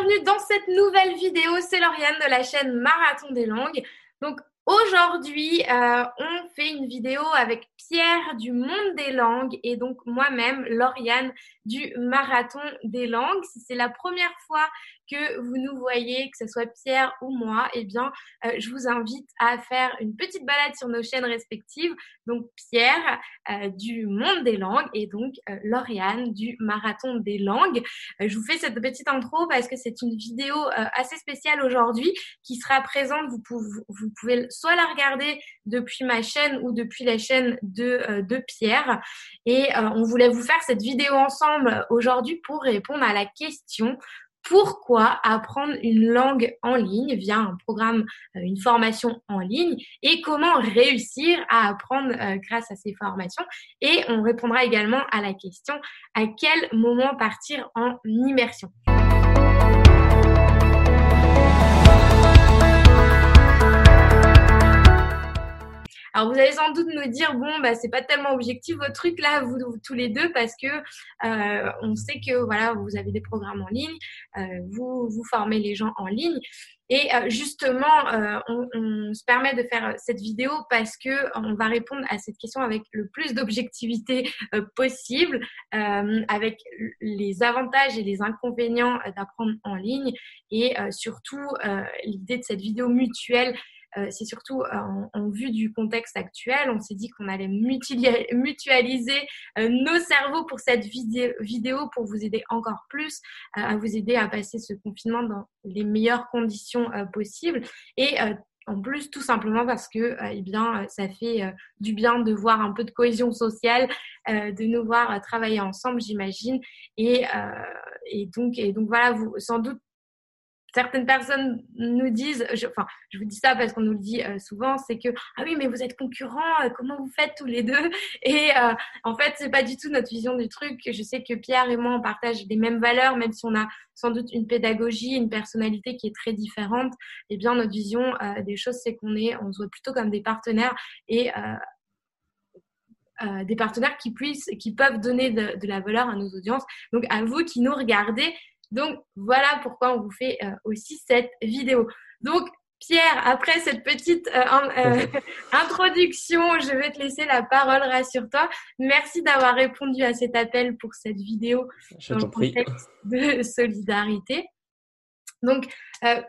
bienvenue dans cette nouvelle vidéo. C'est Lauriane de la chaîne Marathon des langues. Donc aujourd'hui, euh, on fait une vidéo avec Pierre du Monde des langues et donc moi-même, Lauriane du Marathon des langues. Si c'est la première fois que vous nous voyez, que ce soit Pierre ou moi, eh bien, euh, je vous invite à faire une petite balade sur nos chaînes respectives. Donc, Pierre euh, du Monde des langues et donc euh, Lauriane du Marathon des langues. je vous fais cette petite intro parce que c'est une vidéo assez spéciale aujourd'hui qui sera présente. Vous pouvez, vous pouvez soit la regarder depuis ma chaîne ou depuis la chaîne de, de Pierre. Et on voulait vous faire cette vidéo ensemble aujourd'hui pour répondre à la question pourquoi apprendre une langue en ligne via un programme, euh, une formation en ligne et comment réussir à apprendre euh, grâce à ces formations? Et on répondra également à la question à quel moment partir en immersion? Alors vous allez sans doute me dire bon bah c'est pas tellement objectif votre truc là vous, tous les deux parce que euh, on sait que voilà vous avez des programmes en ligne, euh, vous vous formez les gens en ligne. Et euh, justement on, se permet de faire cette vidéo parce que on va répondre à cette question avec le plus d'objectivité possible, avec les avantages et les inconvénients d'apprendre en ligne et surtout l'idée de cette vidéo mutuelle c'est surtout euh, en, vue du contexte actuel. On s'est dit qu'on allait mutualiser euh, nos cerveaux pour cette vidéo pour vous aider encore plus, à vous aider à passer ce confinement dans les meilleures conditions possibles. Et en plus, tout simplement parce que, eh bien, ça fait du bien de voir un peu de cohésion sociale, de nous voir travailler ensemble, j'imagine. Et, donc, voilà, sans doute certaines personnes nous disent, je, enfin, je vous dis ça parce qu'on nous le dit euh, souvent, c'est que ah oui, mais vous êtes concurrents, euh, comment vous faites tous les deux? Et euh, en fait, c'est pas du tout notre vision du truc. Je sais que Pierre et moi on partage les mêmes valeurs, même si on a sans doute une pédagogie, une personnalité qui est très différente. Eh bien, notre vision des choses, c'est qu'on est, on se voit plutôt comme des partenaires et des partenaires qui puissent, qui peuvent donner de, la valeur à nos audiences. Donc, à vous qui nous regardez, donc voilà pourquoi on vous fait euh, aussi cette vidéo. Donc Pierre, après cette petite euh, euh, introduction, je vais te laisser la parole, rassure-toi. Merci d'avoir répondu à cet appel pour cette vidéo je dans le contexte de solidarité. Donc,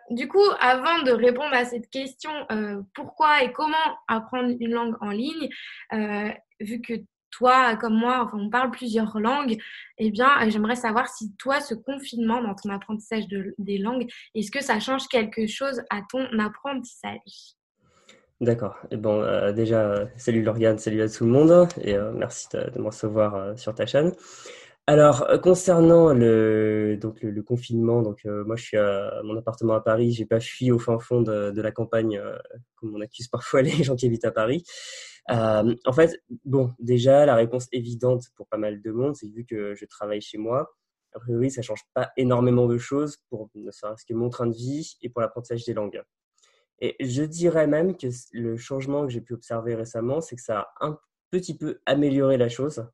du coup, avant de répondre à cette question, pourquoi et comment apprendre une langue en ligne, vu que toi, comme moi, on parle plusieurs langues, eh bien, euh, j'aimerais savoir si toi, ce confinement dans ton apprentissage des langues, est-ce que ça change quelque chose à ton apprentissage? D'accord. Et bon, euh, déjà, salut Lauriane, salut à tout le monde, et euh, merci de, me recevoir sur ta chaîne. Alors, concernant le, donc le, confinement, donc moi je suis à mon appartement à Paris, j'ai pas fui au fin fond de, de la campagne comme on accuse parfois les gens qui habitent à Paris. Euh, en fait, bon, déjà, la réponse évidente pour pas mal de monde, c'est vu que je travaille chez moi, a priori, ça change pas énormément de choses pour ne serait-ce que mon train de vie et pour l'apprentissage des langues. Et je dirais même que le changement que j'ai pu observer récemment, c'est que ça a un petit peu amélioré la chose.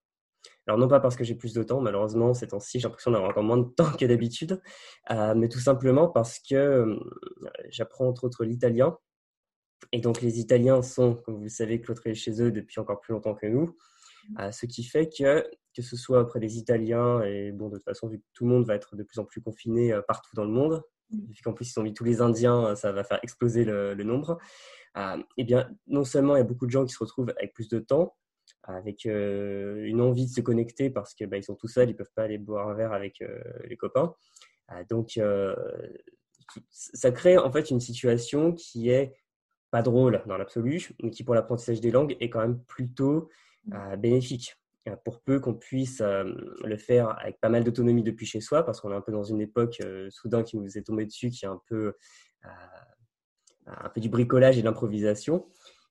Alors non pas parce que j'ai plus de temps, malheureusement ces temps-ci j'ai l'impression d'avoir encore moins de temps que d'habitude, euh, mais tout simplement parce que euh, j'apprends entre autres l'italien et donc, les Italiens sont, comme vous le savez, cloîtrés chez eux depuis encore plus longtemps que nous. Mmh. Euh, ce qui fait que, que ce soit auprès des Italiens, et bon, de toute façon, vu que tout le monde va être de plus en plus confiné euh, partout dans le monde, mmh. vu qu'en plus, ils ont mis tous les Indiens, euh, ça va faire exploser le, nombre. eh bien, non seulement il y a beaucoup de gens qui se retrouvent avec plus de temps, avec une envie de se connecter parce qu'ils bah, sont tout seuls, ils ne peuvent pas aller boire un verre avec les copains. donc, ça crée en fait une situation qui est pas drôle dans l'absolu, mais qui pour l'apprentissage des langues est quand même plutôt mmh. euh, bénéfique. Euh, pour peu qu'on puisse euh, le faire avec pas mal d'autonomie depuis chez soi, parce qu'on est un peu dans une époque soudain qui nous est tombé dessus, qui est un peu, un peu du bricolage et de l'improvisation.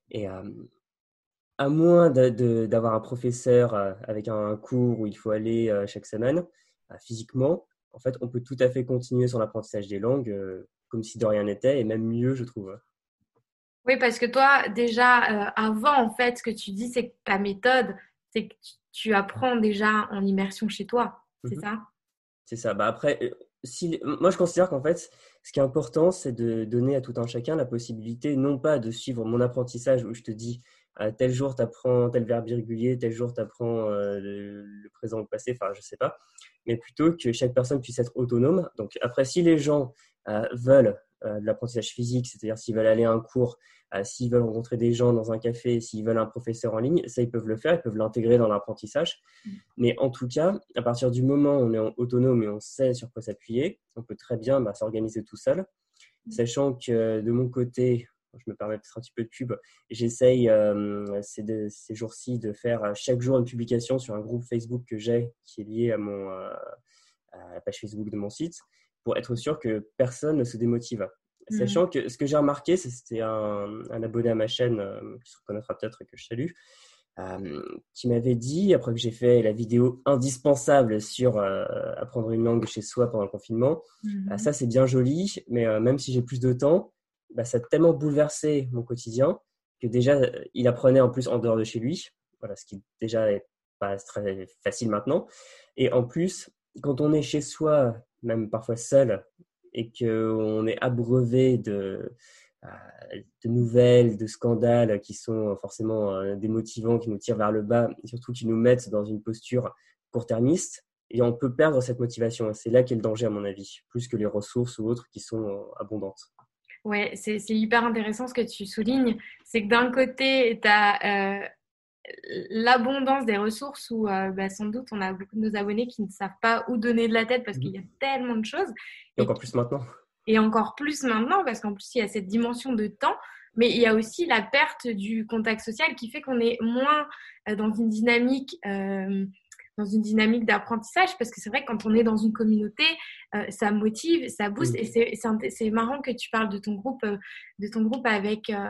Et à moins d'avoir un professeur avec un cours où il faut aller chaque semaine, physiquement, en fait, on peut tout à fait continuer son apprentissage des langues comme si de rien n'était, et même mieux, je trouve. Oui, parce que toi, déjà, euh, avant, en fait, ce que tu dis, c'est que ta méthode, c'est que tu apprends déjà en immersion chez toi. C'est mhm. ça? C'est ça. Bah après, euh, si, moi, je considère qu'en fait, ce qui est important, c'est de donner à tout un chacun la possibilité, non pas de suivre mon apprentissage où je te dis, à tel jour, tu apprends tel verbe irrégulier, tel jour, tu apprends euh, le, présent ou le passé, enfin, je sais pas, mais plutôt que chaque personne puisse être autonome. Donc, après, si les gens euh, veulent de l'apprentissage physique, c'est-à-dire s'ils veulent aller à un cours, s'ils veulent rencontrer des gens dans un café, s'ils veulent un professeur en ligne, ça, ils peuvent le faire, ils peuvent l'intégrer dans l'apprentissage. Mm. Mais en tout cas, à partir du moment où on est autonome et on sait sur quoi s'appuyer, on peut très bien bah, s'organiser tout seul, mm. sachant que de mon côté, je me permets peut-être un petit peu de pub. J'essaye euh, ces, ces jours-ci de faire euh, chaque jour une publication sur un groupe Facebook que j'ai qui est lié à, mon, euh, à la page Facebook de mon site pour être sûr que personne ne se démotive. Mmh. Sachant que ce que j'ai remarqué, c'était un, un, abonné à ma chaîne qui se reconnaîtra peut-être que je salue, qui m'avait dit, après que j'ai fait la vidéo indispensable sur apprendre une langue chez soi pendant le confinement, mmh. ça c'est bien joli, mais même si j'ai plus de temps, bah, ça a tellement bouleversé mon quotidien que déjà, il apprenait en plus en dehors de chez lui, voilà, ce qui déjà est pas très facile maintenant. Et en plus, quand on est chez soi, même parfois seul, et qu'on est abreuvé de, euh, de nouvelles, de scandales qui sont forcément euh, démotivants, qui nous tirent vers le bas, et surtout qui nous mettent dans une posture court-termiste, et on peut perdre cette motivation. C'est là qu'est le danger, à mon avis, plus que les ressources ou autres qui sont euh, abondantes. Ouais, c'est hyper intéressant ce que tu soulignes. C'est que d'un côté, tu as euh, l'abondance des ressources où euh, bah, sans doute on a beaucoup de nos abonnés qui ne savent pas où donner de la tête parce qu'il y a tellement de choses. Et, encore plus maintenant. Et encore plus maintenant parce qu'en plus il y a cette dimension de temps. Mais il y a aussi la perte du contact social qui fait qu'on est moins euh, dans une dynamique dans une dynamique d'apprentissage parce que c'est vrai que quand on est dans une communauté, euh, ça motive, ça booste. Et c'est marrant que tu parles de ton groupe, euh, de ton groupe avec euh,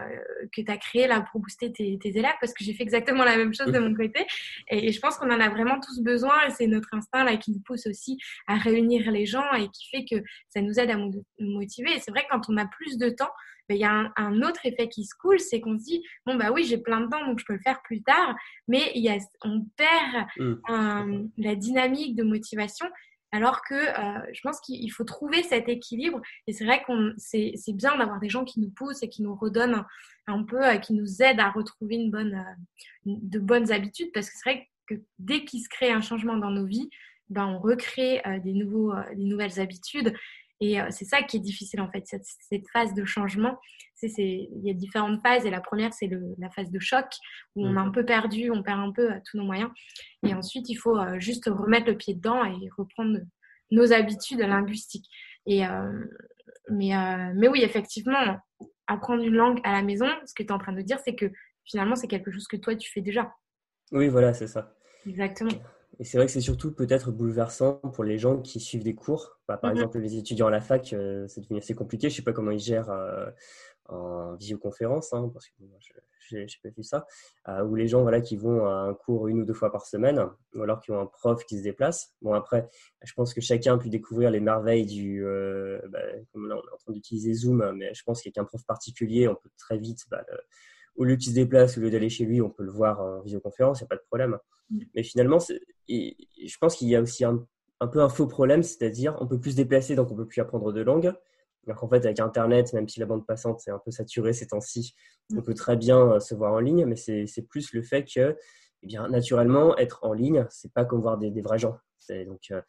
que tu as créé là pour booster tes, tes élèves parce que j'ai fait exactement la même chose de mon côté. Et, je pense qu'on en a vraiment tous besoin et c'est notre instinct là qui nous pousse aussi à réunir les gens et qui fait que ça nous aide à nous motiver. Et c'est vrai que quand on a plus de temps, il y a un, autre effet qui se coule, c'est qu'on se dit, bon, bah oui, j'ai plein de temps, donc je peux le faire plus tard, mais il y a, on perd mmh. la dynamique de motivation. Alors que euh, je pense qu'il faut trouver cet équilibre. Et c'est vrai qu'on c'est, bien d'avoir des gens qui nous poussent et qui nous redonnent un, peu, euh, qui nous aident à retrouver une bonne, euh, de bonnes habitudes. Parce que c'est vrai que dès qu'il se crée un changement dans nos vies, ben, on recrée des, nouveaux, des nouvelles habitudes. Et euh, c'est ça qui est difficile en fait, cette, cette phase de changement. C'est, il y a différentes phases et la première c'est le, la phase de choc où on est un mhm. peu perdu, on perd un peu euh, tous nos moyens. Et ensuite il faut euh, juste remettre le pied dedans et reprendre nos habitudes linguistiques. Et, mais, mais oui, effectivement, apprendre une langue à la maison, ce que tu es en train de dire, c'est que finalement c'est quelque chose que toi tu fais déjà. Oui, voilà, c'est ça. Exactement. Et c'est vrai que c'est surtout peut-être bouleversant pour les gens qui suivent des cours. Bah, par mhm. exemple, les étudiants à la fac, euh, c'est devenu assez compliqué. Je ne sais pas comment ils gèrent euh, en visioconférence, hein, parce que je n'ai pas vu ça, euh, où les gens voilà, qui vont à un cours une ou deux fois par semaine, ou alors qui ont un prof qui se déplace. Bon, après, je pense que chacun a pu découvrir les merveilles du. Bah, comme là, on est en train d'utiliser Zoom, mais je pense qu'avec un prof particulier, on peut très vite. Bah, au lieu qu'il se déplace, au lieu d'aller chez lui, on peut le voir en visioconférence, il n'y a pas de problème. Mm. Mais finalement, je pense qu'il y a aussi un, peu un faux problème, c'est-à-dire on peut plus se déplacer, donc on peut plus apprendre de langue. Alors qu'en fait, avec Internet, même si la bande passante est un peu saturée ces temps-ci, on peut très bien euh, se voir en ligne, mais c'est plus le fait que, eh bien, naturellement, être en ligne, c'est pas comme voir des, vrais gens. Donc, euh,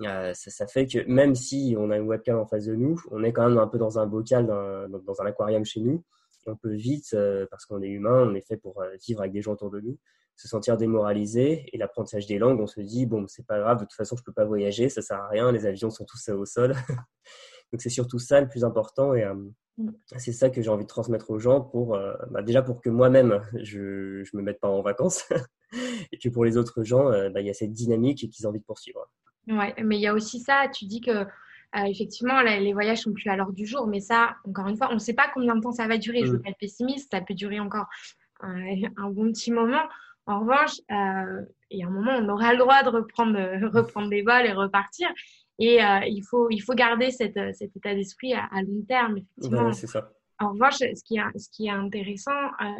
euh, ça, fait que même si on a une webcam en face de nous, on est quand même un peu dans un bocal, dans un aquarium chez nous on peut vite, euh, parce qu'on est humain, on est fait pour euh, vivre avec des gens autour de nous, se sentir démoralisé. Et l'apprentissage des langues, on se dit, bon, c'est pas grave, de toute façon, je peux pas voyager, ça sert à rien, les avions sont tous au sol. Donc c'est surtout ça le plus important et euh, mm. c'est ça que j'ai envie de transmettre aux gens pour bah, déjà pour que moi-même je ne me mette pas en vacances et que pour les autres gens bah, il y a cette dynamique qu'ils ont envie de poursuivre. Ouais, mais il y a aussi ça, tu dis que euh, effectivement, les voyages sont plus à l'heure du jour, mais ça, encore une fois, on ne sait pas combien de temps ça va durer. Je ne veux mm. pas être pessimiste, ça peut durer encore un, bon petit moment. En revanche, euh, il y a un moment, on aura le droit de reprendre, reprendre des vols et repartir. Et euh, il, faut, il faut garder cet état d'esprit à, long terme, effectivement. c'est ça. En revanche, ce qui est, ce qui est intéressant,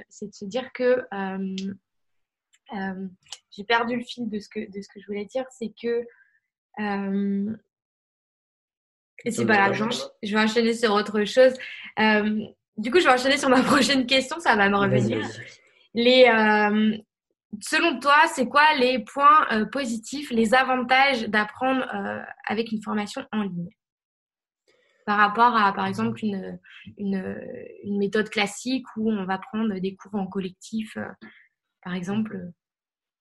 c'est de se dire que j'ai perdu le fil de ce que, de ce que je voulais dire, c'est que Et c'est pas grave, je vais enchaîner sur autre chose. Euh, du coup, je vais enchaîner sur ma prochaine question, ça va me revenir. Les, euh, selon toi, c'est quoi les points euh, positifs, les avantages d'apprendre avec une formation en ligne? Par rapport à, par exemple, une, une, une, méthode classique où on va prendre des cours en collectif, par exemple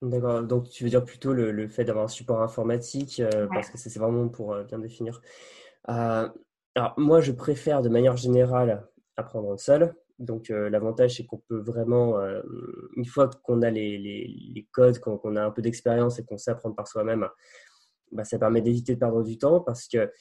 D'accord, donc tu veux dire plutôt le, le fait d'avoir un support informatique, parce que c'est vraiment pour bien définir. Euh, alors, moi, je préfère de manière générale apprendre seul. Donc, euh, l'avantage, c'est qu'on peut vraiment, euh, une fois qu'on a les, codes, qu'on a un peu d'expérience et qu'on sait apprendre par soi-même, bah, ça permet d'éviter de perdre du temps parce que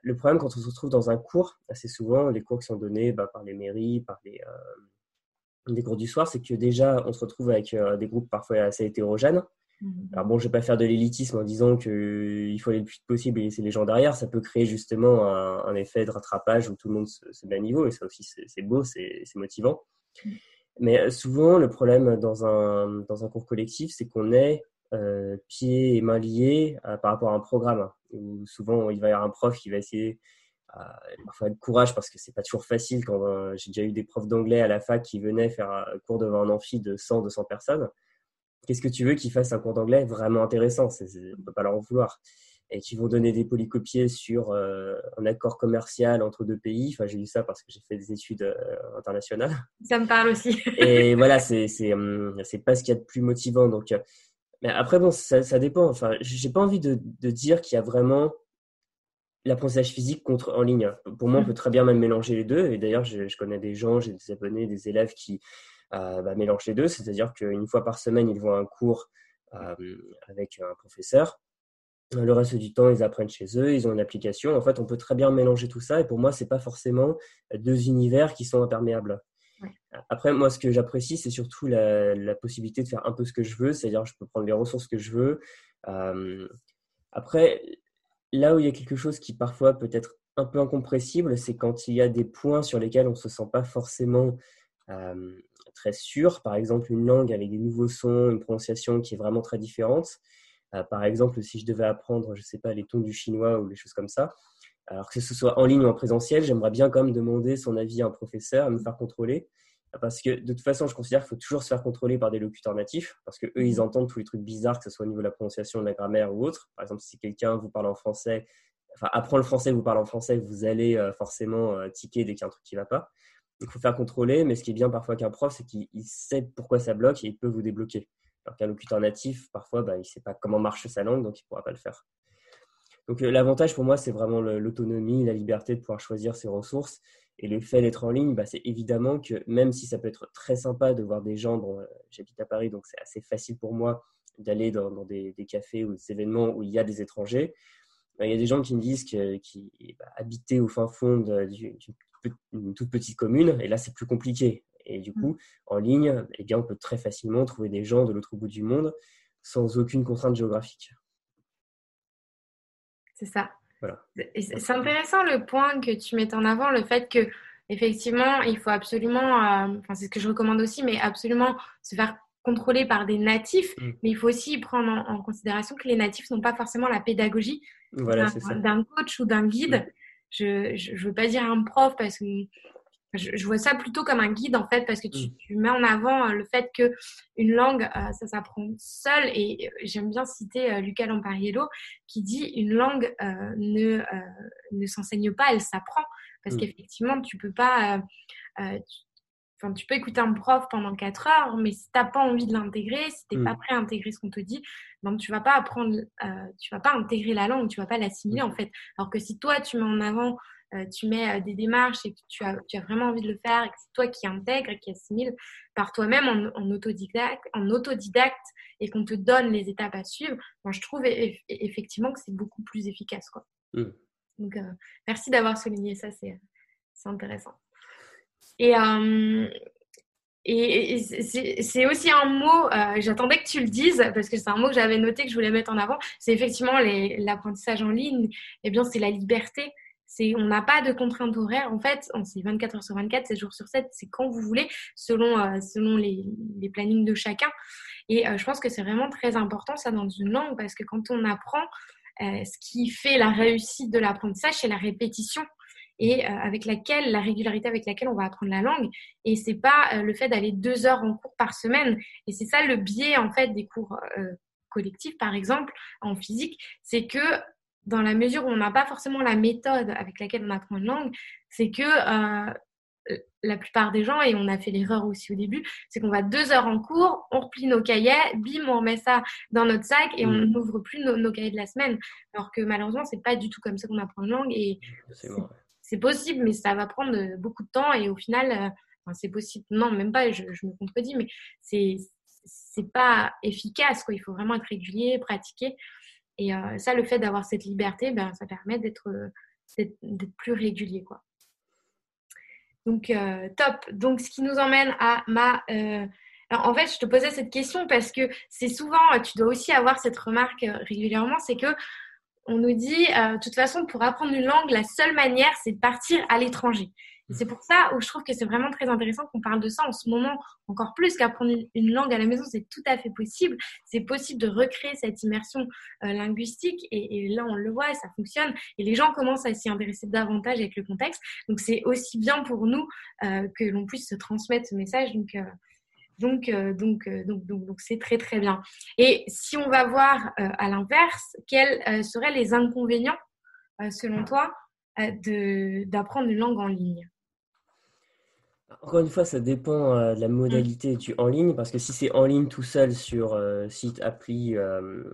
le problème quand on se retrouve dans un cours, assez souvent, les cours qui sont donnés bah, par les mairies, par les, cours du soir, c'est que déjà, on se retrouve avec des groupes parfois assez hétérogènes. Mhm. Alors bon, je ne vais pas faire de l'élitisme en disant qu'il faut aller le plus vite possible et laisser les gens derrière. Ça peut créer justement un, effet de rattrapage où tout le monde se, met à niveau et ça aussi c'est beau, c'est motivant. Mhm. Mais euh, souvent, le problème dans un, dans un cours collectif, c'est qu'on est euh, pieds et mains liés euh, par rapport à un programme. Où souvent, il va y avoir un prof qui va essayer euh, parfois de courage parce que c'est pas toujours facile quand j'ai déjà eu des profs d'anglais à la fac qui venaient faire un cours devant un amphi de 100 200 personnes qu'est-ce que tu veux qu'ils fassent un cours d'anglais vraiment intéressant? On ne peut pas leur en vouloir. Et qui vont donner des polycopiés sur euh, un accord commercial entre deux pays. Enfin, j'ai lu ça parce que j'ai fait des études euh, internationales. Ça me parle aussi. et voilà, c'est hum, pas ce qu'il y a de plus motivant. Donc, euh, mais après bon, ça, ça dépend. Enfin, j'ai pas envie de, de dire qu'il y a vraiment l'apprentissage physique contre en ligne. Pour moi, on mm. peut très bien même mélanger les deux. Et d'ailleurs, je, je connais des gens, j'ai des abonnés, des élèves qui bah, mélange les deux, c'est-à-dire qu'une fois par semaine, ils vont à un cours euh, avec un professeur. Le reste du temps, ils apprennent chez eux, ils ont une application. En fait, on peut très bien mélanger tout ça. Et pour moi, ce n'est pas forcément deux univers qui sont imperméables. Après, moi, ce que j'apprécie, c'est surtout la, possibilité de faire un peu ce que je veux, c'est-à-dire je peux prendre les ressources que je veux. Euh, après, là où il y a quelque chose qui parfois peut être un peu incompressible, c'est quand il y a des points sur lesquels on ne se sent pas forcément très sûr. Par exemple, une langue avec des nouveaux sons, une prononciation qui est vraiment très différente. Euh, par exemple, si je devais apprendre, je ne sais pas, les tons du chinois ou les choses comme ça, alors que ce soit en ligne ou en présentiel, j'aimerais bien quand même demander son avis à un professeur, à me faire contrôler. Parce que de toute façon, je considère qu'il faut toujours se faire contrôler par des locuteurs natifs, parce que eux, ils entendent tous les trucs bizarres, que ce soit au niveau de la prononciation, de la grammaire ou autre. Par exemple, si quelqu'un vous parle en français, enfin apprend le français, vous parle en français, vous allez euh, forcément euh, tiquer dès qu'il y a un truc qui ne va pas il faut faire contrôler, mais ce qui est bien parfois qu'un prof, c'est qu'il sait pourquoi ça bloque et il peut vous débloquer. Alors qu'un locuteur natif, parfois, bah, il ne sait pas comment marche sa langue, donc il ne pourra pas le faire. Donc euh, l'avantage pour moi, c'est vraiment l'autonomie, la liberté de pouvoir choisir ses ressources. Et le fait d'être en ligne, bah, c'est évidemment que même si ça peut être très sympa de voir des gens, bon, euh, j'habite à Paris, donc c'est assez facile pour moi d'aller dans, des, cafés ou des événements où il y a des étrangers. Il y a des gens qui me disent qu'ils bah, au fin fond d'une une toute petite commune, et là c'est plus compliqué. Et du mm. coup, en ligne, eh bien, on peut très facilement trouver des gens de l'autre bout du monde sans aucune contrainte géographique. C'est ça. C'est intéressant le point que tu mets en avant, le fait que effectivement, il faut absolument, euh, enfin c'est ce que je recommande aussi, mais absolument se faire contrôler par des natifs, mm. mais il faut aussi prendre en, considération que les natifs n'ont pas forcément la pédagogie d'un coach ou d'un guide. Mm je ne veux pas dire un prof parce que je, vois ça plutôt comme un guide en fait parce que tu, mm. mets en avant euh, le fait que une langue euh, ça s'apprend seul et euh, j'aime bien citer Luca Lampariello qui dit une langue ne ne s'enseigne pas elle s'apprend parce mm. qu'effectivement tu peux pas Enfin, tu peux écouter un prof pendant 4 heures, mais si tu n'as pas envie de l'intégrer, si tu n'es pas mm. prêt à intégrer ce qu'on te dit, donc tu vas pas apprendre, euh, tu vas pas intégrer la langue, tu vas pas l'assimiler en fait. Alors que si toi tu mets en avant, euh, tu mets euh, des démarches et que tu as, tu as vraiment envie de le faire et que c'est toi qui intègre et qui assimile par toi-même en, autodidacte, en autodidacte et qu'on te donne les étapes à suivre, moi je trouve effectivement que c'est beaucoup plus efficace quoi. Mm. Donc merci d'avoir souligné ça, c'est intéressant. Et, euh, c'est aussi un mot, euh, j'attendais que tu le dises, parce que c'est un mot que j'avais noté, que je voulais mettre en avant, c'est effectivement l'apprentissage en ligne, eh bien c'est la liberté. On n'a pas de contraintes horaires, en fait, c'est 24 heures sur 24, 7 jours sur 7, c'est quand vous voulez, selon, euh, selon les, les, plannings de chacun. Et je pense que c'est vraiment très important ça dans une langue, parce que quand on apprend, ce qui fait la réussite de l'apprentissage, c'est la répétition et avec laquelle, la régularité avec laquelle on va apprendre la langue. Et c'est pas le fait d'aller deux heures en cours par semaine. Et c'est ça le biais en fait des cours collectifs, par exemple, en physique, c'est que dans la mesure où on n'a pas forcément la méthode avec laquelle on apprend une langue, c'est que la plupart des gens, et on a fait l'erreur aussi au début, c'est qu'on va deux heures en cours, on replie nos cahiers, bim, on remet ça dans notre sac et on mm. n'ouvre plus nos, cahiers de la semaine. Alors que malheureusement, c'est pas du tout comme ça qu'on apprend une langue et c'est possible, mais ça va prendre beaucoup de temps et au final, euh, c'est possible. Non, même pas, je, me contredis, mais c'est c'est pas efficace. Il faut vraiment être régulier, pratiquer. Et euh, ça, le fait d'avoir cette liberté, ben, ça permet d'être plus régulier. Quoi. Donc, euh, top. Donc, ce qui nous emmène à ma... Euh, en fait, je te posais cette question parce que c'est souvent, tu dois aussi avoir cette remarque euh, régulièrement, c'est que on nous dit, de toute façon, pour apprendre une langue, la seule manière, c'est de partir à l'étranger. C'est pour ça où je trouve que c'est vraiment très intéressant qu'on parle de ça en ce moment, encore plus qu'apprendre une langue à la maison, c'est tout à fait possible. C'est possible de recréer cette immersion euh, linguistique et, là, on le voit, ça fonctionne et les gens commencent à s'y intéresser davantage avec le contexte. Donc, c'est aussi bien pour nous euh, que l'on puisse se transmettre ce message. Donc, euh, donc, donc, donc, donc, donc, c'est très, très bien. Et si on va voir à l'inverse, quels seraient les inconvénients, selon toi, d'apprendre une langue en ligne? Encore une fois, ça dépend euh, de la modalité du en ligne, parce que si c'est en ligne tout seul sur euh, site, appli, euh,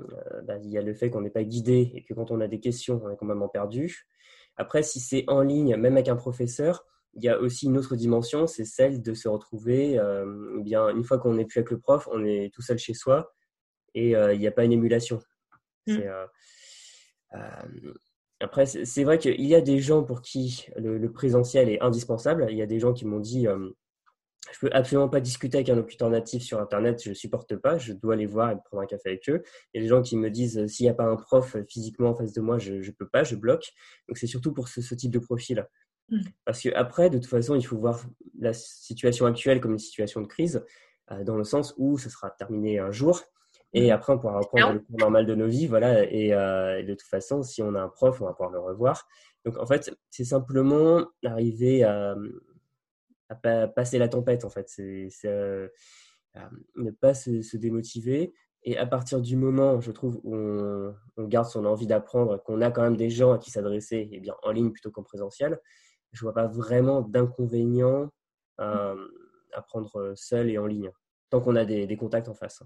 bah, il y a le fait qu'on n'est pas guidé et que quand on a des questions, on est complètement perdu. Après, si c'est en ligne, même avec un professeur, il y a aussi une autre dimension, c'est celle de se retrouver, bien une fois qu'on n'est plus avec le prof, on est tout seul chez soi et il n'y a pas une émulation. Mmh. Après, c'est vrai qu'il y a des gens pour qui le, présentiel est indispensable. Il y a des gens qui m'ont dit euh, je peux absolument pas discuter avec un locuteur natif sur Internet, je ne supporte pas, je dois aller voir et prendre un café avec eux. Il y a des gens qui me disent s'il n'y a pas un prof physiquement en face de moi, je ne peux pas, je bloque. Donc c'est surtout pour ce, type de profil. Mmh. Parce qu'après, de toute façon, il faut voir la situation actuelle comme une situation de crise, euh, dans le sens où ce sera terminé un jour et mm. après, on pourra reprendre le cours normal de nos vies. Voilà. Euh, et, de toute façon, si on a un prof, on va pouvoir le revoir. Donc, en fait, c'est simplement arriver à, passer la tempête, en fait. C'est euh, ne pas se, démotiver. Et à partir du moment, je trouve, où on, garde son envie d'apprendre, qu'on a quand même des gens à qui s'adresser, eh bien, en ligne plutôt qu'en présentiel, je vois pas vraiment d'inconvénient à, apprendre seul et en ligne, tant qu'on a des contacts en face.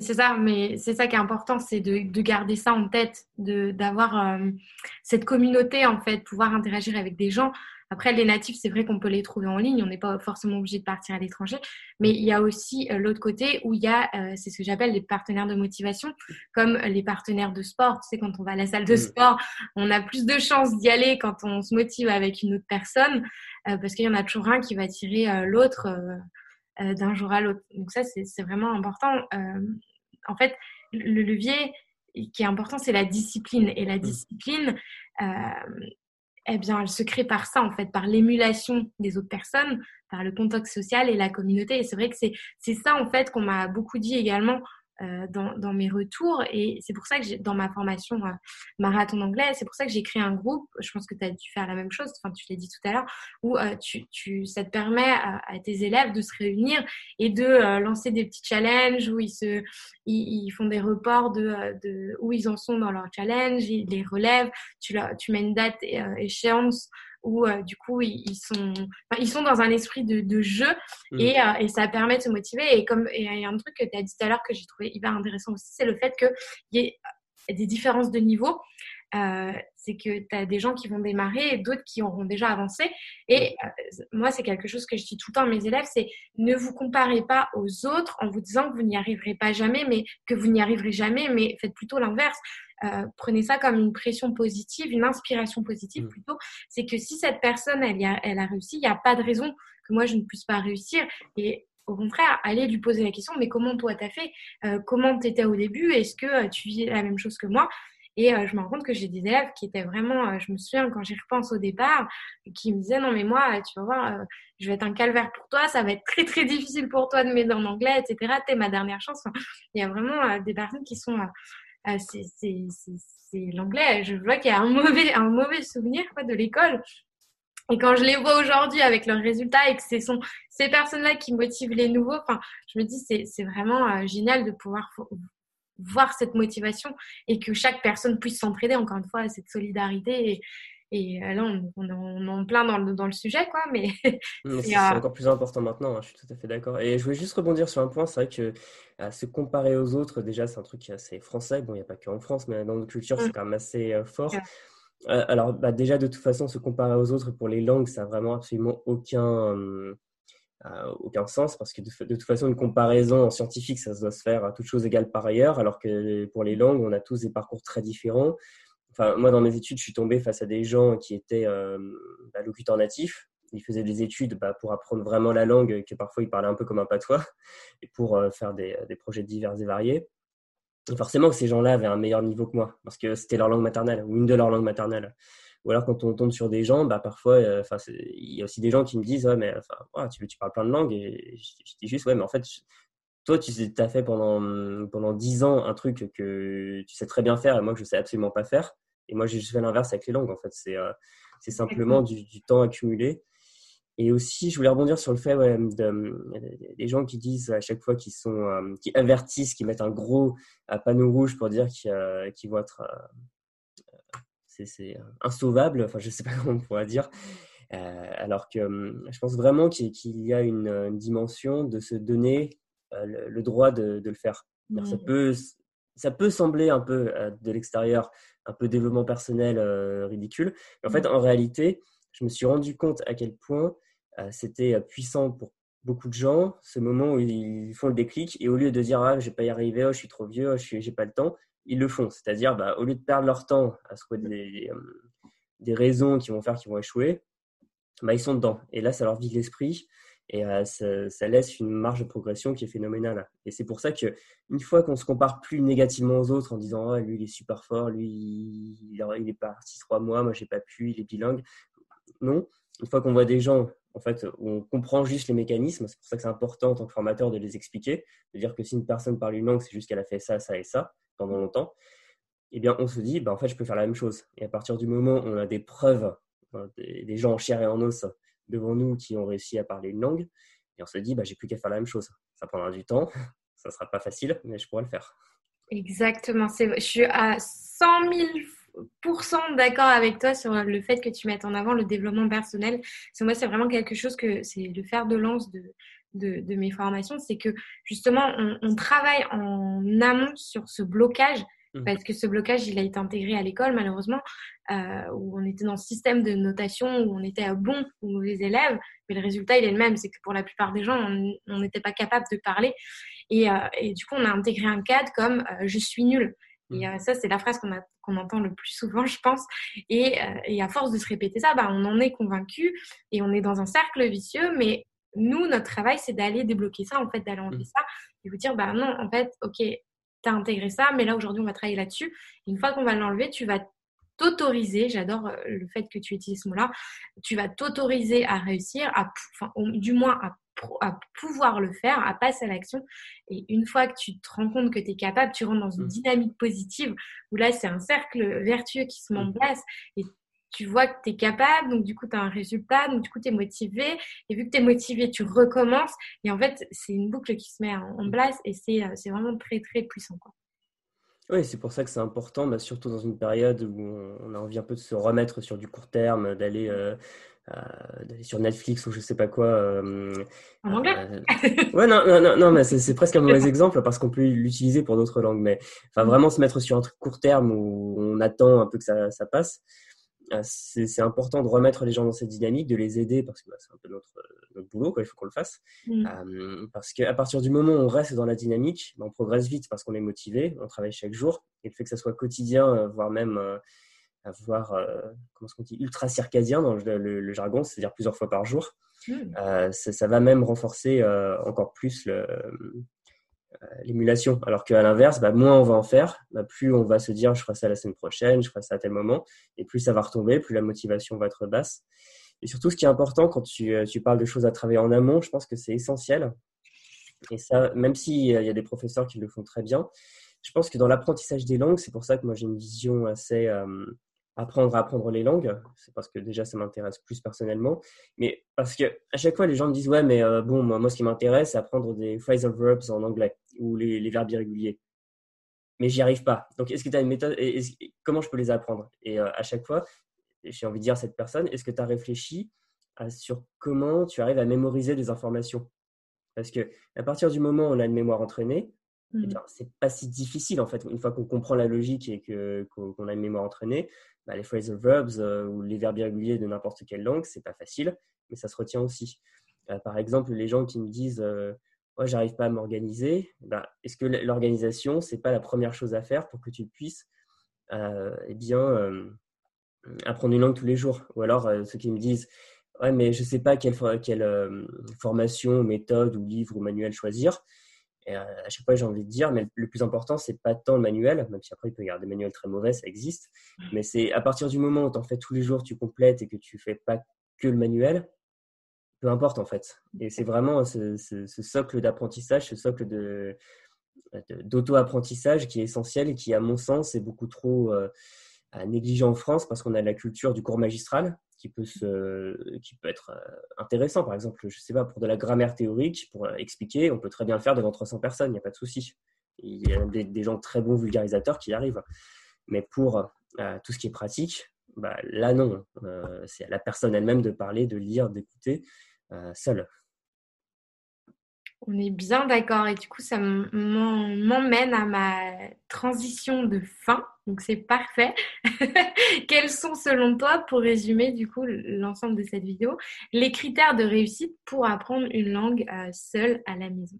C'est ça, mais c'est ça qui est important, c'est de, de, garder ça en tête, d'avoir euh, cette communauté en fait, pouvoir interagir avec des gens. Après, les natifs, c'est vrai qu'on peut les trouver en ligne, on n'est pas forcément obligé de partir à l'étranger, mais il y a aussi euh, l'autre côté où il y a, euh, c'est ce que j'appelle les partenaires de motivation, comme les partenaires de sport. Tu sais, quand on va à la salle de mm. sport, on a plus de chances d'y aller quand on se motive avec une autre personne, parce qu'il y en a toujours un qui va tirer l'autre euh, d'un jour à l'autre. Donc ça, c'est vraiment important. Euh, en fait, le levier qui est important, c'est la discipline. Et la mmh. discipline, euh, eh bien, elle se crée par ça, en fait, par l'émulation des autres personnes, par le contact social et la communauté. Et c'est vrai que c'est ça, en fait, qu'on m'a beaucoup dit également euh, dans, dans, mes retours. Et c'est pour ça que dans ma formation euh, marathon anglais, c'est pour ça que j'ai créé un groupe. Je pense que tu as dû faire la même chose, enfin, tu l'as dit tout à l'heure, où euh, tu, tu, ça te permet à, tes élèves de se réunir et de lancer des petits challenges où ils, se, ils, font des reports de, de, où ils en sont dans leur challenge, ils les relèvent, tu, tu mets une date échéance où euh, du coup ils, sont, ils sont dans un esprit de, de jeu mm. et, euh, et, ça permet de se motiver. Et comme il y a un truc que tu as dit tout à l'heure que j'ai trouvé hyper intéressant aussi, c'est le fait qu'il y ait des différences de niveau. Euh, c'est que tu as des gens qui vont démarrer et d'autres qui auront déjà avancé. Et moi, c'est quelque chose que je dis tout le temps à mes élèves, c'est ne vous comparez pas aux autres en vous disant que vous n'y arriverez pas jamais, mais que vous n'y arriverez jamais, mais faites plutôt l'inverse. Euh, prenez ça comme une pression positive, une inspiration positive mm. plutôt. C'est que si cette personne, elle, a, elle a réussi, il n'y a pas de raison que moi, je ne puisse pas réussir. Et au contraire, allez lui poser la question, mais comment toi t'as fait? Euh, Comment t'étais au début? Est-ce que euh, tu vis la même chose que moi? Et je me rends compte que j'ai des élèves qui étaient vraiment, je me souviens quand j'y repense au départ, qui me disaient non mais moi, tu vas voir, je vais être un calvaire pour toi, ça va être très très difficile pour toi de m'aider en anglais, etc. T'es ma dernière chance. il y a vraiment des personnes qui sont c'est l'anglais. Je vois qu'il y a un mauvais, un mauvais souvenir quoi, de l'école. Et quand je les vois aujourd'hui avec leurs résultats et que ce sont ces personnes-là qui motivent les nouveaux, enfin, je me dis c'est c'est vraiment génial de pouvoir voir cette motivation et que chaque personne puisse s'entraider encore une fois cette solidarité et, et là, on, on, est en plein dans le, dans le sujet, quoi. Mais c'est euh, encore plus important maintenant. Hein, je suis tout à fait d'accord. Et je voulais juste rebondir sur un point. C'est vrai que à se comparer aux autres, déjà, c'est un truc assez français. Bon, il n'y a pas que en France, mais dans notre culture, c'est mm. quand même assez euh, fort. Euh, alors, bah, déjà, de toute façon, se comparer aux autres pour les langues, ça n'a vraiment absolument aucun, aucun sens parce que de, toute façon, une comparaison en scientifique, ça doit se faire à toute chose égale par ailleurs, alors que pour les langues, on a tous des parcours très différents moi, dans mes études, je suis tombé face à des gens qui étaient euh, bah, locuteurs natifs. Ils faisaient des études bah, pour apprendre vraiment la langue, que parfois ils parlaient un peu comme un patois, et pour euh, faire des, projets divers et variés. Et forcément, ces gens-là avaient un meilleur niveau que moi, parce que c'était leur langue maternelle, ou une de leurs langues maternelles. Ou alors, quand on tombe sur des gens, bah, parfois, euh, enfin, il y a aussi des gens qui me disent, ouais, mais enfin, tu, tu parles plein de langues, et je, dis juste, ouais, mais en fait, toi, tu as fait pendant, pendant 10 ans un truc que tu sais très bien faire et moi que je sais absolument pas faire. Et moi, j'ai juste fait l'inverse avec les langues, en fait. C'est euh, c'est simplement du, du, temps accumulé. Et aussi, je voulais rebondir sur le fait ouais, de, des gens qui disent à chaque fois qu'ils sont, euh, qui avertissent, qui mettent un gros panneau rouge pour dire qu'ils vont être, euh, c'est insauvable. Enfin, je sais pas comment on pourrait dire. alors que je pense vraiment qu'il y a une, dimension de se donner le, droit de, de, le faire. Ça mmh. peut, ça peut sembler un peu de l'extérieur un peu développement personnel euh, ridicule. Mais en fait, en réalité, je me suis rendu compte à quel point euh, c'était euh, puissant pour beaucoup de gens, ce moment où ils font le déclic et au lieu de dire ah je vais pas y arriver, oh, je suis trop vieux, oh, je n'ai pas le temps, ils le font. C'est-à-dire bah, au lieu de perdre leur temps à trouver des, des raisons qui vont faire qu'ils vont échouer, bah, ils sont dedans. Et là, ça leur vide l'esprit. Et euh, ça, laisse une marge de progression qui est phénoménale. Et c'est pour ça que une fois qu'on se compare plus négativement aux autres en disant oh, lui il est super fort, lui il, est parti trois mois, moi j'ai pas pu, il est bilingue. Non, une fois qu'on voit des gens en fait on comprend juste les mécanismes, c'est pour ça que c'est important en tant que formateur de les expliquer, de dire que si une personne parle une langue, c'est juste qu'elle a fait ça, ça et ça pendant longtemps. Eh bien, on se dit, bah, en fait, je peux faire la même chose. Et à partir du moment où on a des preuves, des, gens en chair et en os devant nous qui ont réussi à parler une langue. Et on se dit, bah, j'ai plus qu'à faire la même chose. Ça prendra du temps, ça sera pas facile, mais je pourrais le faire. Exactement. Je suis à 100 000% d'accord avec toi sur le fait que tu mettes en avant le développement personnel. Moi, c'est vraiment quelque chose que c'est le fer de lance de, de, mes formations. C'est que justement, on, on, travaille en amont sur ce blocage Mmh. parce que ce blocage, il a été intégré à l'école, malheureusement, euh, où on était dans ce système de notation où on était à bon ou mauvais élèves, mais le résultat, il est le même. C'est que pour la plupart des gens, on n'était pas capable de parler. Et, euh, et, du coup, on a intégré un cadre comme euh, je suis nul. Et mmh. ça, c'est la phrase qu'on qu'on entend le plus souvent, je pense. Et, et, à force de se répéter ça, bah, on en est convaincu et on est dans un cercle vicieux. Mais nous, notre travail, c'est d'aller débloquer ça, en fait, d'aller enlever mmh. ça et vous dire, bah non, en fait, ok, tu as intégré ça, mais là aujourd'hui on va travailler là-dessus. Une fois qu'on va l'enlever, tu vas t'autoriser, j'adore euh, le fait que tu utilises ce mot-là, tu vas t'autoriser à réussir, à, enfin, du moins à, à, pouvoir le faire, à passer à l'action. Et une fois que tu te rends compte que tu es capable, tu rentres dans une mmh. dynamique positive où là c'est un cercle vertueux qui se met en mmh. place et tu vois que tu es capable, donc du coup, tu as un résultat, donc du coup, tu es motivé. Et vu que tu es motivé, tu recommences. Et en fait, c'est une boucle qui se met en place et c'est euh, vraiment très, très puissant. Quoi. Oui, c'est pour ça que c'est important, bah, surtout dans une période où on a envie un peu de se remettre sur du court terme, d'aller euh, euh, sur Netflix ou je sais pas quoi. en anglais Ouais, non, non, non, non mais c'est presque un mauvais exemple parce qu'on peut l'utiliser pour d'autres langues. Mais enfin, vraiment se mettre sur un truc court terme où on attend un peu que ça, ça passe. Euh, c'est important de remettre les gens dans cette dynamique, de les aider parce que bah, c'est un peu notre, notre boulot, quoi, il faut qu'on le fasse. Mm. Euh, parce qu'à partir du moment où on reste dans la dynamique, bah, on progresse vite parce qu'on est motivé, on travaille chaque jour. Et le fait que ça soit quotidien, euh, voire même avoir, comment est-ce qu'on dit, ultra circadien dans le, jargon, c'est-à-dire plusieurs fois par jour, mm. ça, ça, va même renforcer encore plus le, euh, l'émulation. Alors qu'à l'inverse, bah, moins on va en faire, bah, plus on va se dire je ferai ça la semaine prochaine, je ferai ça à tel moment, et plus ça va retomber, plus la motivation va être basse. Et surtout, ce qui est important quand tu, euh, tu parles de choses à travailler en amont, je pense que c'est essentiel. Et ça, même s'il y a des professeurs qui le font très bien, je pense que dans l'apprentissage des langues, c'est pour ça que moi j'ai une vision assez apprendre à apprendre les langues. C'est parce que déjà ça m'intéresse plus personnellement. Mais parce que à chaque fois les gens me disent ouais mais bon moi, moi ce qui m'intéresse c'est apprendre des phrasal verbs en anglais ou les, les verbes irréguliers. Mais j'y arrive pas. Donc est-ce que tu as une méthode et comment je peux les apprendre? Et à chaque fois j'ai envie de dire à cette personne est-ce que tu as réfléchi sur comment tu arrives à mémoriser des informations? Parce que à partir du moment où on a une mémoire entraînée, ce eh mmh. c'est pas si difficile en fait. Une fois qu'on comprend la logique et que qu'on a une mémoire entraînée, bah, les phrasal verbs euh, ou les verbes irréguliers de n'importe quelle langue, c'est pas facile, mais ça se retient aussi. Euh, par exemple, les gens qui me disent euh, ouais, j'arrive pas à m'organiser, bah, est-ce que l'organisation c'est pas la première chose à faire pour que tu puisses eh bien apprendre une langue tous les jours? Ou alors ceux qui me disent ouais mais je sais pas quelle, quelle formation, méthode ou livre ou manuel choisir. Et à chaque fois, j'ai envie de dire, mais le plus important, c'est pas tant le manuel, même si après, il peut y avoir des manuels très mauvais, ça existe. Mais c'est à partir du moment où tu en fais tous les jours, tu complètes et que tu fais pas que le manuel, peu importe en fait. Et c'est vraiment ce, socle d'apprentissage, ce socle de d'auto-apprentissage qui est essentiel et qui, à mon sens, est beaucoup trop euh, négligé en France parce qu'on a la culture du cours magistral qui peut, se, qui peut être euh, intéressant. Par exemple, je sais pas, pour de la grammaire théorique, pour euh, expliquer, on peut très bien le faire devant 300 personnes, il n'y a pas de souci. Il y a des, gens très bons vulgarisateurs qui y arrivent. Mais pour euh, tout ce qui est pratique, bah, là non. c'est à la personne elle-même de parler, de lire, d'écouter seule. On est bien d'accord. Et du coup, ça m'emmène à ma transition de fin. Donc, c'est parfait. Quels sont, selon toi, pour résumer du coup l'ensemble de cette vidéo, les critères de réussite pour apprendre une langue euh, seule à la maison?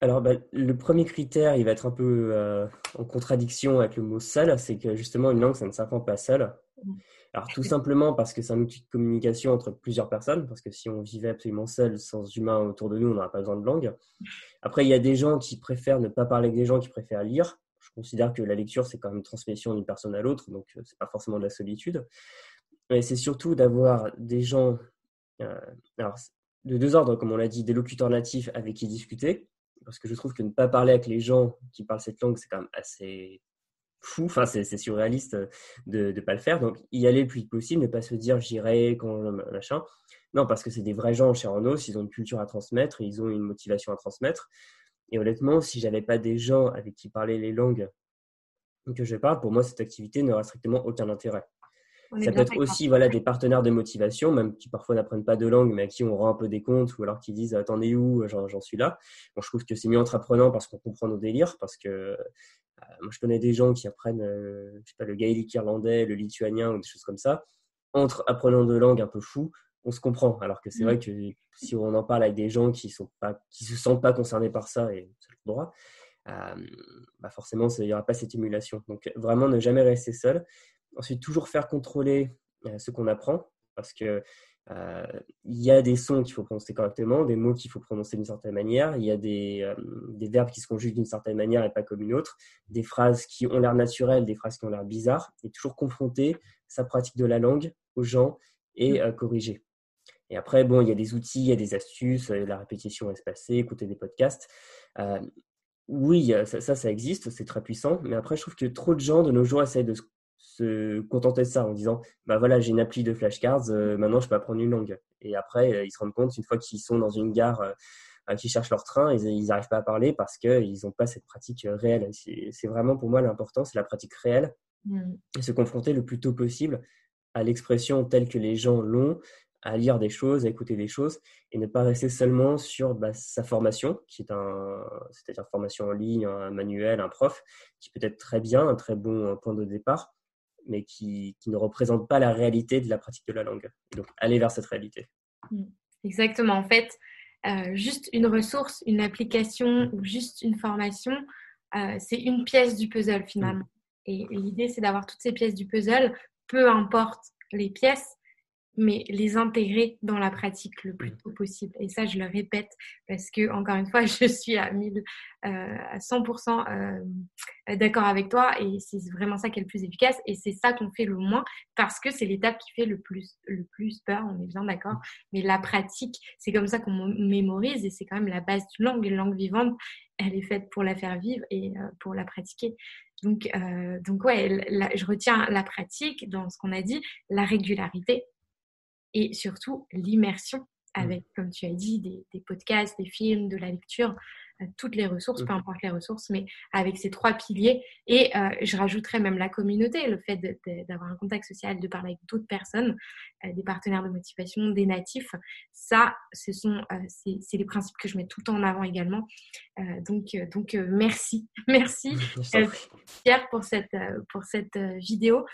Alors, bah, le premier critère, il va être un peu euh, en contradiction avec le mot seul, c'est que justement, une langue, ça ne s'apprend pas seul. Alors tout simplement parce que c'est un outil de communication entre plusieurs personnes, parce que si on vivait absolument seul, sans humain autour de nous, on n'aurait pas besoin de langue. Après, il y a des gens qui préfèrent ne pas parler avec des gens qui préfèrent lire. Je considère que la lecture, c'est quand même une transmission d'une personne à l'autre, donc euh, c'est pas forcément de la solitude. Mais c'est surtout d'avoir des gens, euh, alors, de deux ordres, comme on l'a dit, des locuteurs natifs avec qui discuter, parce que je trouve que ne pas parler avec les gens qui parlent cette langue, c'est quand même assez fou, enfin c'est surréaliste de ne pas le faire. Donc y aller le plus vite possible, ne pas se dire j'irai quand machin. Non, parce que c'est des vrais gens chez Renault, ils ont une culture à transmettre, ils ont une motivation à transmettre. Et honnêtement, si j'avais pas des gens avec qui parler les langues que je parle, pour moi cette activité n'aurait strictement aucun intérêt. Ça peut être aussi voilà, des partenaires de motivation, même qui parfois n'apprennent pas de langue, mais à qui on rend un peu des comptes, ou alors qui disent Attendez où? J'en suis là. Bon, je trouve que c'est mieux entre apprenants parce qu'on comprend nos délires, parce que euh, moi, je connais des gens qui apprennent, euh, je sais pas, le gaélique irlandais, le lituanien ou des choses comme ça. Entre apprenants de langue un peu fous, on se comprend. Alors que c'est mm. vrai que si on en parle avec des gens qui sont pas, qui se sentent pas concernés par ça et c'est le droit, euh, bah forcément, il n'y aura pas cette émulation. Donc, vraiment, ne jamais rester seul. Ensuite, toujours faire contrôler ce qu'on apprend parce que euh, il y a des sons qu'il faut prononcer correctement, des mots qu'il faut prononcer d'une certaine manière, il y a des, euh, des verbes qui se conjuguent d'une certaine manière et pas comme une autre, des phrases qui ont l'air naturelles, des phrases qui ont l'air bizarres, et toujours confronter sa pratique de la langue aux gens et mmh. euh, corriger. Et après, bon, il y a des outils, il y a des astuces, la répétition espacée, écouter des podcasts. oui, ça, ça, ça existe, c'est très puissant, mais après, je trouve que trop de gens de nos jours essayent de se se contenter de ça en disant bah voilà j'ai une appli de flashcards euh, maintenant je peux apprendre une langue. Et après euh, ils se rendent compte une fois qu'ils sont dans une gare euh, qui cherchent leur train ils n'arrivent pas à parler parce qu'ils n'ont pas cette pratique réelle. C'est vraiment pour moi l'important c'est la pratique réelle. Mmh. et se confronter le plus tôt possible à l'expression telle que les gens l'ont à lire des choses, à écouter des choses et ne pas rester seulement sur bah, sa formation, qui est un, c'est-à-dire formation en ligne, un manuel, un prof, qui peut être très bien, un très bon point de départ, mais qui, qui, ne représente pas la réalité de la pratique de la langue. donc, aller vers cette réalité. Mm. Exactement. En fait, euh, juste une ressource, une application ou juste une formation, euh, c'est une pièce du puzzle finalement. Mm. Et, l'idée, c'est d'avoir toutes ces pièces du puzzle, peu importe les pièces, mais les intégrer dans la pratique le plus tôt possible. Et ça, je le répète parce que, encore une fois, je suis à, 1000, euh, à 100% euh, d'accord avec toi et c'est vraiment ça qui est le plus efficace et c'est ça qu'on fait le moins parce que c'est l'étape qui fait le plus, le plus peur, on est bien d'accord. Mais la pratique, c'est comme ça qu'on mémorise et c'est quand même la base d'une langue. Une langue vivante, elle est faite pour la faire vivre et euh, pour la pratiquer. Donc, donc ouais, je retiens la pratique dans ce qu'on a dit, la régularité, et surtout l'immersion mmh. avec, comme tu as dit, des, des, podcasts, des films, de la lecture, toutes les ressources, peu importe les ressources, mais avec ces trois piliers. Et euh, je rajouterais même la communauté, le fait d'avoir un contact social, de parler avec d'autres personnes, euh, des partenaires de motivation, des natifs. Ça, ce sont, c'est les principes que je mets tout le temps en avant également. donc, donc merci, merci Pierre pour cette, pour cette vidéo.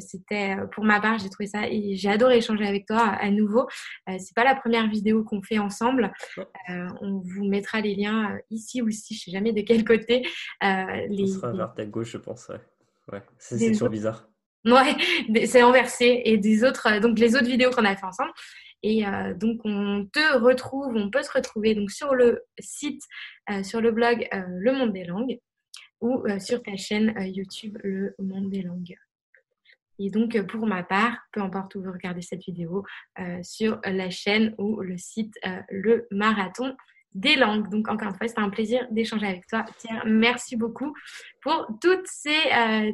C'était pour ma part, j'ai trouvé ça et j'ai adoré échanger avec toi à nouveau. c'est pas la première vidéo qu'on fait ensemble. on vous mettra les liens euh, ici ou ici, je sais jamais de quel côté. Euh, les, Ça sera vers ta gauche, je pense. Ouais, ouais. c'est toujours bizarre. Ouais, c'est inversé. Et des autres, euh, donc les autres vidéos qu'on a fait ensemble. Et donc, on te retrouve, on peut se retrouver donc sur le site, sur le blog Le Monde des Langues ou sur ta chaîne YouTube Le Monde des Langues. Et donc, pour ma part, peu importe où vous regardez cette vidéo, sur la chaîne ou le site Le Marathon des langues. Donc, encore une fois, c'était un plaisir d'échanger avec toi. Tiens, merci beaucoup pour toutes ces, euh,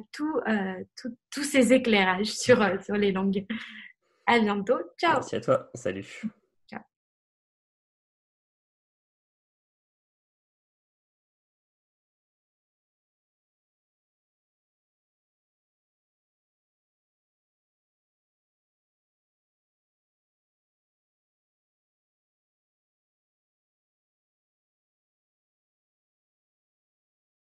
euh, tous ces éclairages sur, euh, sur les langues. À bientôt. Ciao. Merci à toi. Salut.